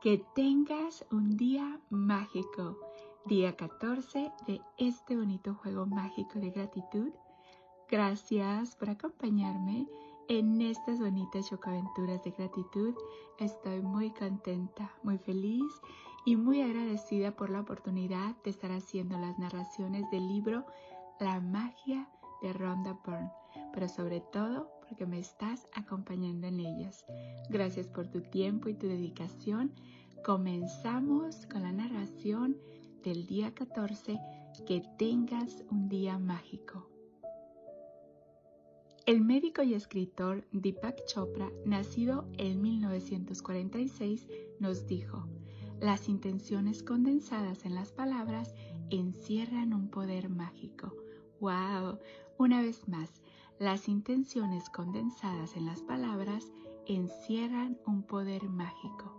Que tengas un día mágico, día 14 de este bonito juego mágico de gratitud. Gracias por acompañarme en estas bonitas chocaventuras de gratitud. Estoy muy contenta, muy feliz y muy agradecida por la oportunidad de estar haciendo las narraciones del libro La magia de Rhonda Byrne, pero sobre todo porque me estás acompañando en ellas. Gracias por tu tiempo y tu dedicación. Comenzamos con la narración del día 14. Que tengas un día mágico. El médico y escritor Deepak Chopra, nacido en 1946, nos dijo, las intenciones condensadas en las palabras encierran un poder mágico. ¡Wow! Una vez más, las intenciones condensadas en las palabras encierran un poder mágico.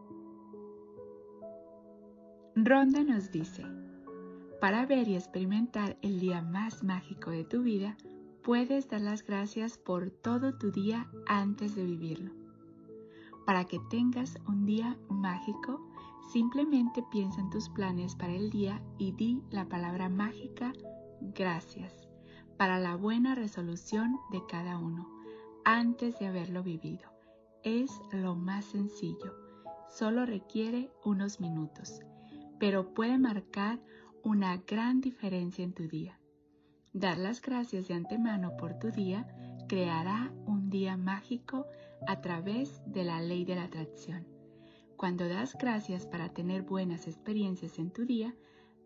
Ronda nos dice, para ver y experimentar el día más mágico de tu vida, puedes dar las gracias por todo tu día antes de vivirlo. Para que tengas un día mágico, simplemente piensa en tus planes para el día y di la palabra mágica gracias para la buena resolución de cada uno antes de haberlo vivido. Es lo más sencillo, solo requiere unos minutos, pero puede marcar una gran diferencia en tu día. Dar las gracias de antemano por tu día creará un día mágico a través de la ley de la atracción. Cuando das gracias para tener buenas experiencias en tu día,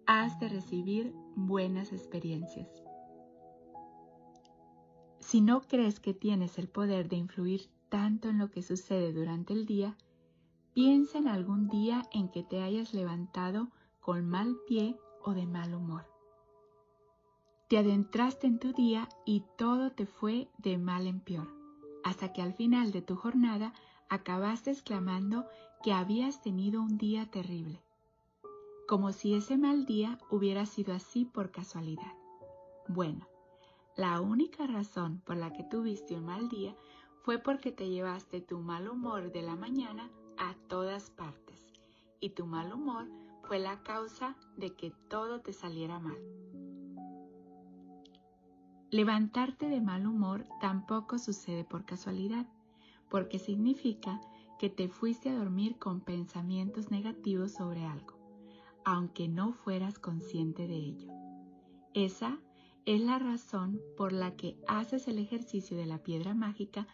has de recibir buenas experiencias. Si no crees que tienes el poder de influir tanto en lo que sucede durante el día, piensa en algún día en que te hayas levantado con mal pie o de mal humor. Te adentraste en tu día y todo te fue de mal en peor, hasta que al final de tu jornada acabaste exclamando que habías tenido un día terrible, como si ese mal día hubiera sido así por casualidad. Bueno, la única razón por la que tuviste un mal día fue porque te llevaste tu mal humor de la mañana a todas partes y tu mal humor fue la causa de que todo te saliera mal. Levantarte de mal humor tampoco sucede por casualidad, porque significa que te fuiste a dormir con pensamientos negativos sobre algo, aunque no fueras consciente de ello. Esa es la razón por la que haces el ejercicio de la piedra mágica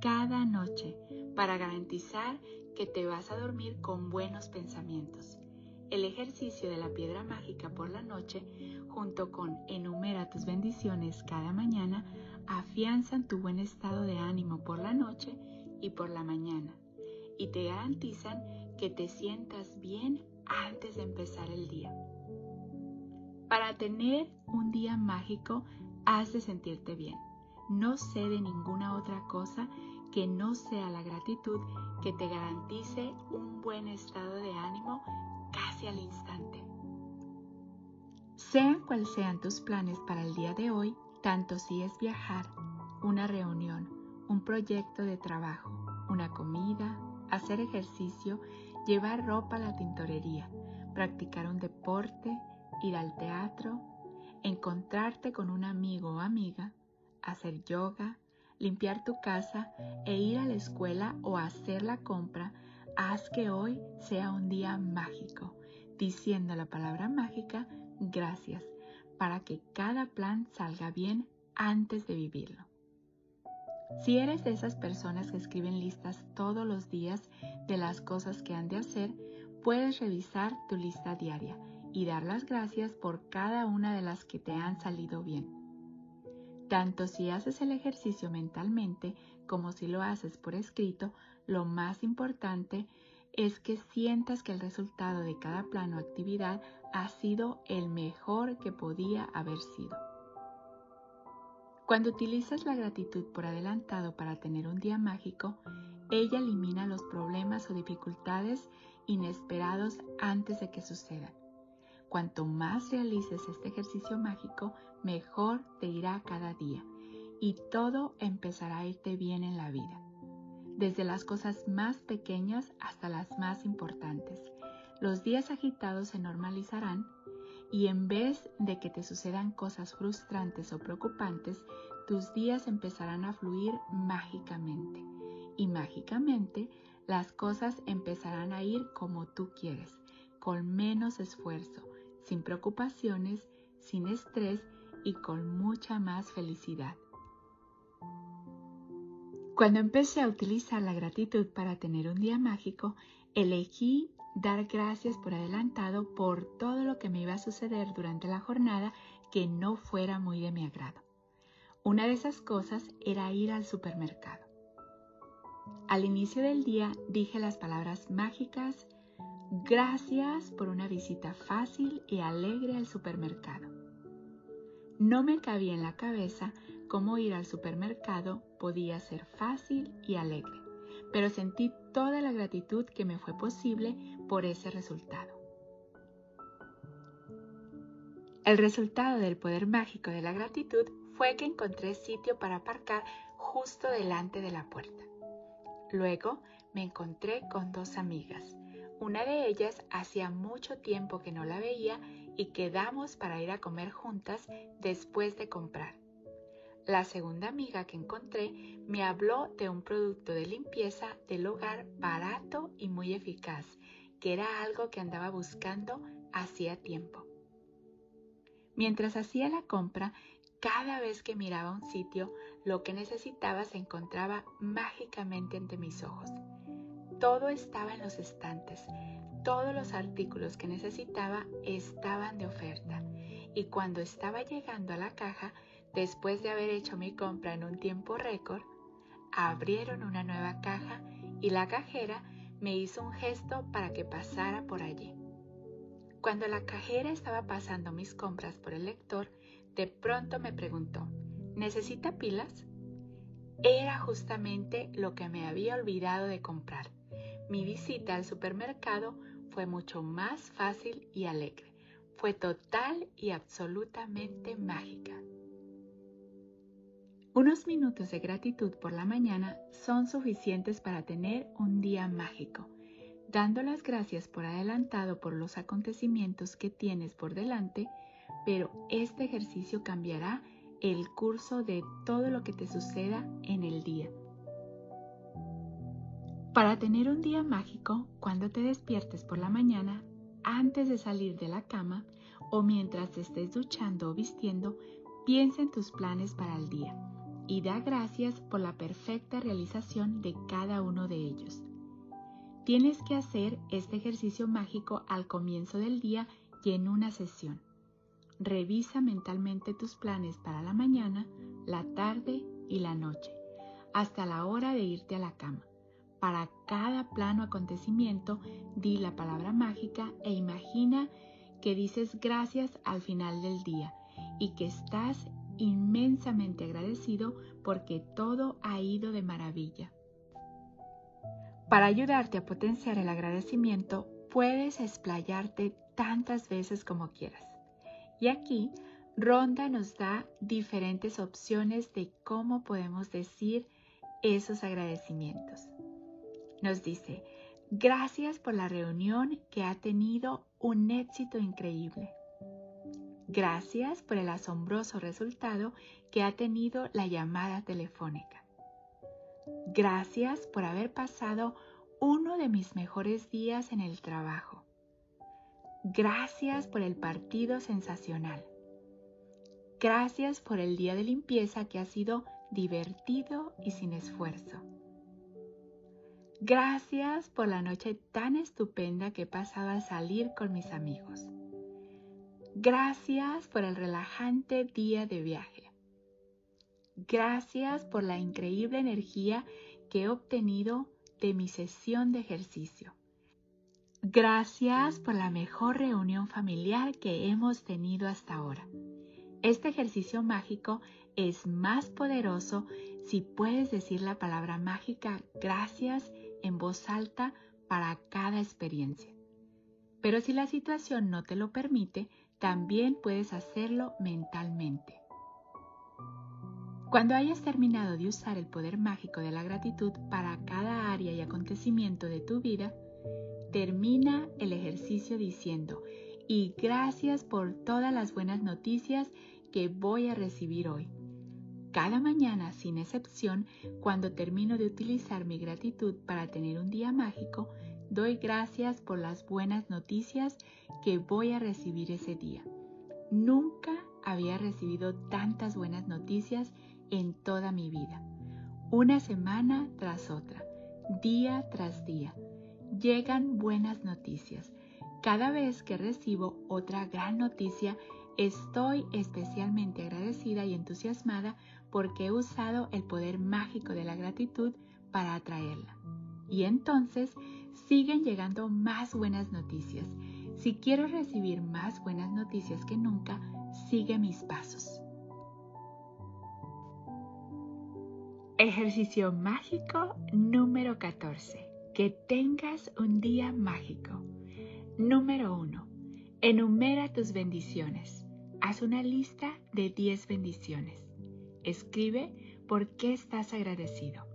cada noche para garantizar que te vas a dormir con buenos pensamientos. El ejercicio de la piedra mágica por la noche, junto con enumera tus bendiciones cada mañana, afianzan tu buen estado de ánimo por la noche y por la mañana y te garantizan que te sientas bien antes de empezar el día. Para tener un día mágico, has de sentirte bien. No sé de ninguna otra cosa que no sea la gratitud que te garantice un buen estado de ánimo casi al instante. Sean cuales sean tus planes para el día de hoy, tanto si es viajar, una reunión, un proyecto de trabajo, una comida, hacer ejercicio, llevar ropa a la tintorería, practicar un deporte, ir al teatro, encontrarte con un amigo o amiga, hacer yoga, limpiar tu casa e ir a la escuela o hacer la compra, haz que hoy sea un día mágico, diciendo la palabra mágica gracias, para que cada plan salga bien antes de vivirlo. Si eres de esas personas que escriben listas todos los días de las cosas que han de hacer, puedes revisar tu lista diaria y dar las gracias por cada una de las que te han salido bien. Tanto si haces el ejercicio mentalmente como si lo haces por escrito, lo más importante es que sientas que el resultado de cada plan o actividad ha sido el mejor que podía haber sido. Cuando utilizas la gratitud por adelantado para tener un día mágico, ella elimina los problemas o dificultades inesperados antes de que sucedan. Cuanto más realices este ejercicio mágico, mejor te irá cada día y todo empezará a irte bien en la vida. desde las cosas más pequeñas hasta las más importantes. Los días agitados se normalizarán y en vez de que te sucedan cosas frustrantes o preocupantes, tus días empezarán a fluir mágicamente. Y mágicamente las cosas empezarán a ir como tú quieres, con menos esfuerzo, sin preocupaciones, sin estrés y con mucha más felicidad. Cuando empecé a utilizar la gratitud para tener un día mágico, elegí dar gracias por adelantado por todo lo que me iba a suceder durante la jornada que no fuera muy de mi agrado. Una de esas cosas era ir al supermercado. Al inicio del día dije las palabras mágicas, gracias por una visita fácil y alegre al supermercado. No me cabía en la cabeza cómo ir al supermercado podía ser fácil y alegre, pero sentí toda la gratitud que me fue posible por ese resultado. El resultado del poder mágico de la gratitud fue que encontré sitio para aparcar justo delante de la puerta. Luego me encontré con dos amigas. Una de ellas hacía mucho tiempo que no la veía y quedamos para ir a comer juntas después de comprar. La segunda amiga que encontré me habló de un producto de limpieza del hogar barato y muy eficaz, que era algo que andaba buscando hacía tiempo. Mientras hacía la compra, cada vez que miraba un sitio, lo que necesitaba se encontraba mágicamente ante mis ojos. Todo estaba en los estantes, todos los artículos que necesitaba estaban de oferta y cuando estaba llegando a la caja, Después de haber hecho mi compra en un tiempo récord, abrieron una nueva caja y la cajera me hizo un gesto para que pasara por allí. Cuando la cajera estaba pasando mis compras por el lector, de pronto me preguntó, ¿necesita pilas? Era justamente lo que me había olvidado de comprar. Mi visita al supermercado fue mucho más fácil y alegre. Fue total y absolutamente mágica. Unos minutos de gratitud por la mañana son suficientes para tener un día mágico, dando las gracias por adelantado por los acontecimientos que tienes por delante, pero este ejercicio cambiará el curso de todo lo que te suceda en el día. Para tener un día mágico, cuando te despiertes por la mañana, antes de salir de la cama o mientras te estés duchando o vistiendo, piensa en tus planes para el día y da gracias por la perfecta realización de cada uno de ellos. Tienes que hacer este ejercicio mágico al comienzo del día y en una sesión. Revisa mentalmente tus planes para la mañana, la tarde y la noche, hasta la hora de irte a la cama. Para cada plano acontecimiento, di la palabra mágica e imagina que dices gracias al final del día y que estás inmensamente agradecido porque todo ha ido de maravilla. Para ayudarte a potenciar el agradecimiento, puedes explayarte tantas veces como quieras. Y aquí, Ronda nos da diferentes opciones de cómo podemos decir esos agradecimientos. Nos dice, gracias por la reunión que ha tenido un éxito increíble. Gracias por el asombroso resultado que ha tenido la llamada telefónica. Gracias por haber pasado uno de mis mejores días en el trabajo. Gracias por el partido sensacional. Gracias por el día de limpieza que ha sido divertido y sin esfuerzo. Gracias por la noche tan estupenda que he pasado al salir con mis amigos. Gracias por el relajante día de viaje. Gracias por la increíble energía que he obtenido de mi sesión de ejercicio. Gracias por la mejor reunión familiar que hemos tenido hasta ahora. Este ejercicio mágico es más poderoso si puedes decir la palabra mágica gracias en voz alta para cada experiencia. Pero si la situación no te lo permite, también puedes hacerlo mentalmente. Cuando hayas terminado de usar el poder mágico de la gratitud para cada área y acontecimiento de tu vida, termina el ejercicio diciendo, y gracias por todas las buenas noticias que voy a recibir hoy. Cada mañana, sin excepción, cuando termino de utilizar mi gratitud para tener un día mágico, doy gracias por las buenas noticias que voy a recibir ese día. Nunca había recibido tantas buenas noticias en toda mi vida. Una semana tras otra, día tras día, llegan buenas noticias. Cada vez que recibo otra gran noticia, estoy especialmente agradecida y entusiasmada porque he usado el poder mágico de la gratitud para atraerla. Y entonces siguen llegando más buenas noticias. Si quiero recibir más buenas noticias que nunca, sigue mis pasos. Ejercicio mágico número 14. Que tengas un día mágico. Número 1. Enumera tus bendiciones. Haz una lista de 10 bendiciones. Escribe por qué estás agradecido.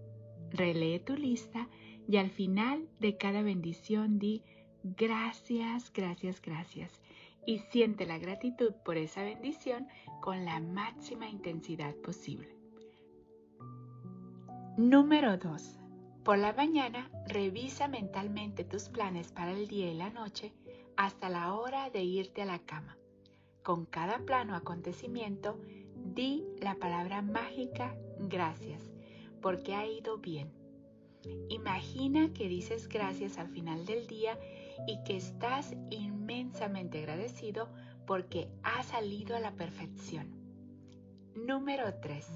Relee tu lista y al final de cada bendición di gracias, gracias, gracias y siente la gratitud por esa bendición con la máxima intensidad posible. Número 2. Por la mañana revisa mentalmente tus planes para el día y la noche hasta la hora de irte a la cama. Con cada plano acontecimiento, Di la palabra mágica gracias, porque ha ido bien. Imagina que dices gracias al final del día y que estás inmensamente agradecido porque ha salido a la perfección. Número 3.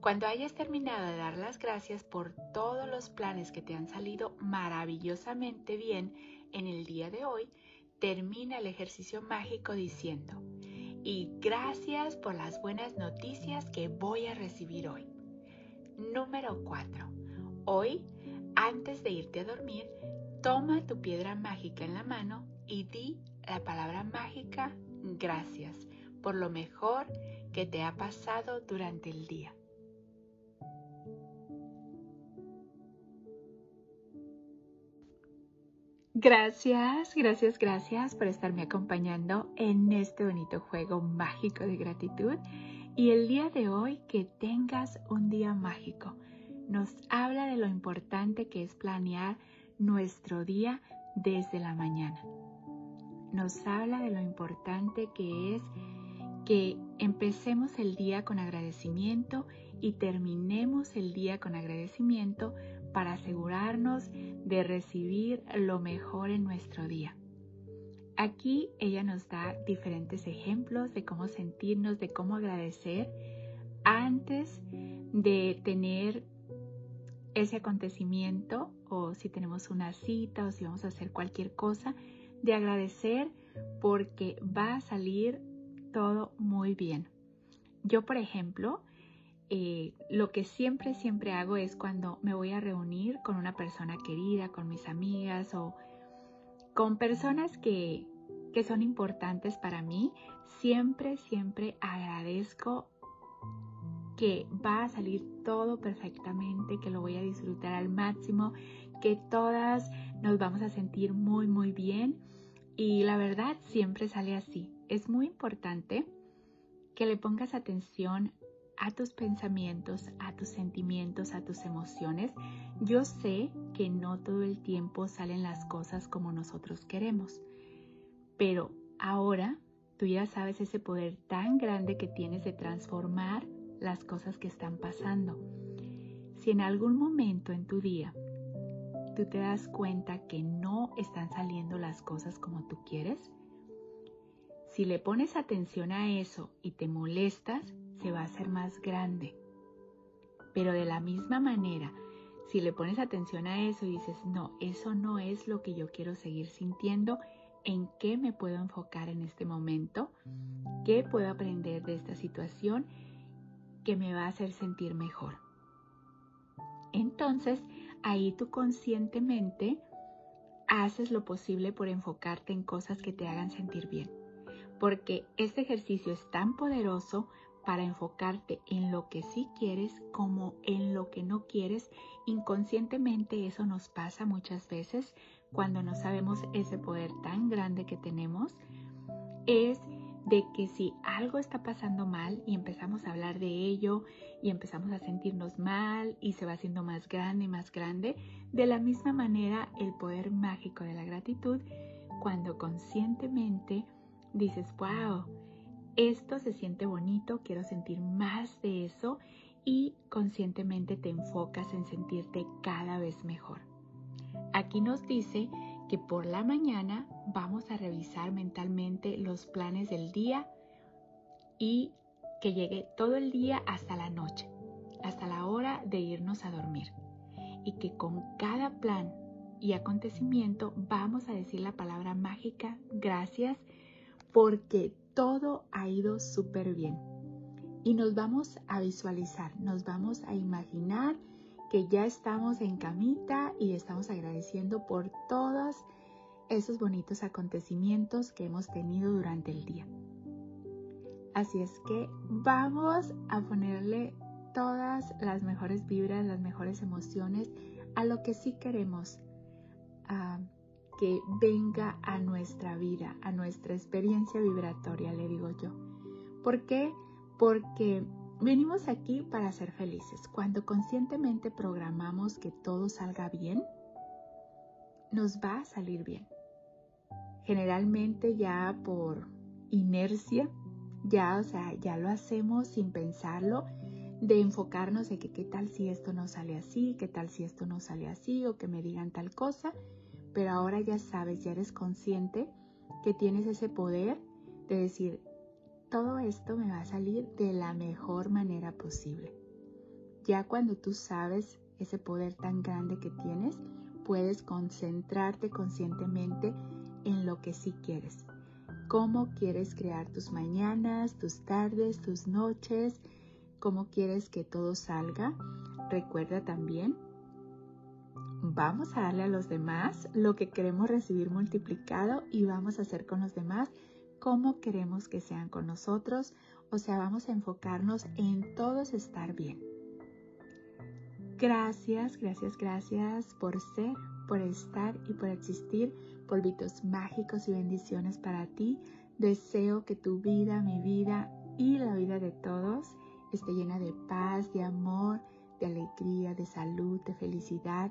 Cuando hayas terminado de dar las gracias por todos los planes que te han salido maravillosamente bien en el día de hoy, termina el ejercicio mágico diciendo, y gracias por las buenas noticias que voy a recibir hoy. Número 4. Hoy, antes de irte a dormir, toma tu piedra mágica en la mano y di la palabra mágica gracias por lo mejor que te ha pasado durante el día. Gracias, gracias, gracias por estarme acompañando en este bonito juego mágico de gratitud. Y el día de hoy que tengas un día mágico. Nos habla de lo importante que es planear nuestro día desde la mañana. Nos habla de lo importante que es que empecemos el día con agradecimiento y terminemos el día con agradecimiento para asegurarnos de recibir lo mejor en nuestro día. Aquí ella nos da diferentes ejemplos de cómo sentirnos, de cómo agradecer antes de tener ese acontecimiento o si tenemos una cita o si vamos a hacer cualquier cosa, de agradecer porque va a salir todo muy bien. Yo, por ejemplo, eh, lo que siempre, siempre hago es cuando me voy a reunir con una persona querida, con mis amigas o con personas que, que son importantes para mí, siempre, siempre agradezco que va a salir todo perfectamente, que lo voy a disfrutar al máximo, que todas nos vamos a sentir muy, muy bien. Y la verdad siempre sale así. Es muy importante que le pongas atención a tus pensamientos, a tus sentimientos, a tus emociones. Yo sé que no todo el tiempo salen las cosas como nosotros queremos, pero ahora tú ya sabes ese poder tan grande que tienes de transformar las cosas que están pasando. Si en algún momento en tu día tú te das cuenta que no están saliendo las cosas como tú quieres, si le pones atención a eso y te molestas, se va a hacer más grande. Pero de la misma manera, si le pones atención a eso y dices, no, eso no es lo que yo quiero seguir sintiendo, ¿en qué me puedo enfocar en este momento? ¿Qué puedo aprender de esta situación que me va a hacer sentir mejor? Entonces, ahí tú conscientemente haces lo posible por enfocarte en cosas que te hagan sentir bien. Porque este ejercicio es tan poderoso para enfocarte en lo que sí quieres como en lo que no quieres. Inconscientemente eso nos pasa muchas veces cuando no sabemos ese poder tan grande que tenemos. Es de que si algo está pasando mal y empezamos a hablar de ello y empezamos a sentirnos mal y se va haciendo más grande y más grande, de la misma manera el poder mágico de la gratitud, cuando conscientemente dices, wow, esto se siente bonito, quiero sentir más de eso y conscientemente te enfocas en sentirte cada vez mejor. Aquí nos dice que por la mañana vamos a revisar mentalmente los planes del día y que llegue todo el día hasta la noche, hasta la hora de irnos a dormir. Y que con cada plan y acontecimiento vamos a decir la palabra mágica gracias porque todo ha ido súper bien. Y nos vamos a visualizar, nos vamos a imaginar que ya estamos en camita y estamos agradeciendo por todos esos bonitos acontecimientos que hemos tenido durante el día. Así es que vamos a ponerle todas las mejores vibras, las mejores emociones a lo que sí queremos que venga a nuestra vida, a nuestra experiencia vibratoria, le digo yo. ¿Por qué? Porque Venimos aquí para ser felices. Cuando conscientemente programamos que todo salga bien, nos va a salir bien. Generalmente ya por inercia, ya, o sea, ya lo hacemos sin pensarlo, de enfocarnos en que qué tal si esto no sale así, qué tal si esto no sale así, o que me digan tal cosa, pero ahora ya sabes, ya eres consciente que tienes ese poder de decir, todo esto me va a salir de la mejor manera posible. Ya cuando tú sabes ese poder tan grande que tienes, puedes concentrarte conscientemente en lo que sí quieres. Cómo quieres crear tus mañanas, tus tardes, tus noches, cómo quieres que todo salga. Recuerda también, vamos a darle a los demás lo que queremos recibir multiplicado y vamos a hacer con los demás cómo queremos que sean con nosotros, o sea, vamos a enfocarnos en todos estar bien. Gracias, gracias, gracias por ser, por estar y por existir. Polvitos mágicos y bendiciones para ti. Deseo que tu vida, mi vida y la vida de todos esté llena de paz, de amor, de alegría, de salud, de felicidad,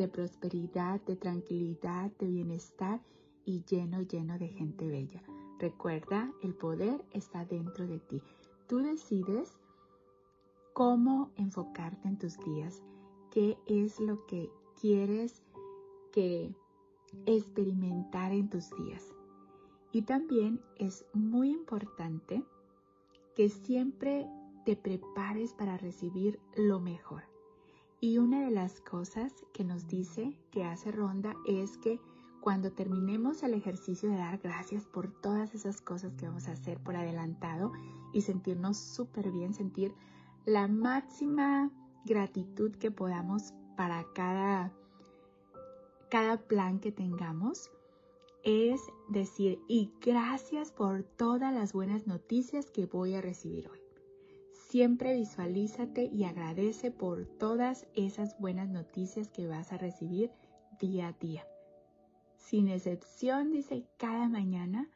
de prosperidad, de tranquilidad, de bienestar y lleno, lleno de gente bella. Recuerda, el poder está dentro de ti. Tú decides cómo enfocarte en tus días, qué es lo que quieres que experimentar en tus días. Y también es muy importante que siempre te prepares para recibir lo mejor. Y una de las cosas que nos dice que hace Ronda es que cuando terminemos el ejercicio de dar gracias por todas esas cosas que vamos a hacer por adelantado y sentirnos súper bien, sentir la máxima gratitud que podamos para cada, cada plan que tengamos, es decir, y gracias por todas las buenas noticias que voy a recibir hoy. Siempre visualízate y agradece por todas esas buenas noticias que vas a recibir día a día sin excepción, dice, cada mañana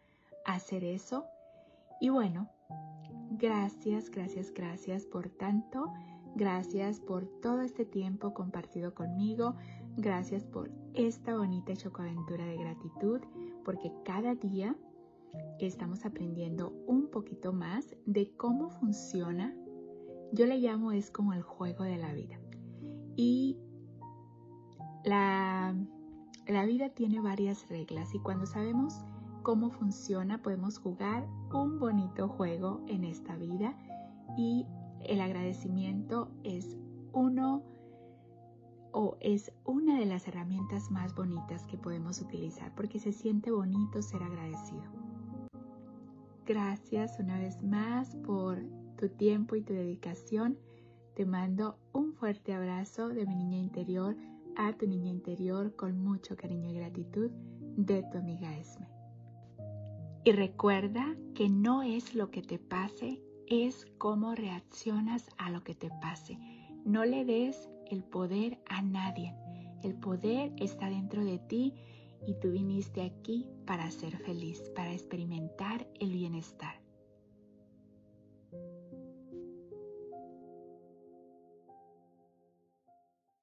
hacer eso. Y bueno, gracias, gracias, gracias por tanto. Gracias por todo este tiempo compartido conmigo. Gracias por esta bonita chocoaventura de gratitud, porque cada día estamos aprendiendo un poquito más de cómo funciona. Yo le llamo es como el juego de la vida. Y la la vida tiene varias reglas y cuando sabemos cómo funciona podemos jugar un bonito juego en esta vida y el agradecimiento es uno o es una de las herramientas más bonitas que podemos utilizar porque se siente bonito ser agradecido. Gracias una vez más por tu tiempo y tu dedicación. Te mando un fuerte abrazo de mi niña interior a tu niña interior con mucho cariño y gratitud de tu amiga Esme. Y recuerda que no es lo que te pase es cómo reaccionas a lo que te pase. No le des el poder a nadie. El poder está dentro de ti y tú viniste aquí para ser feliz, para experimentar el bienestar.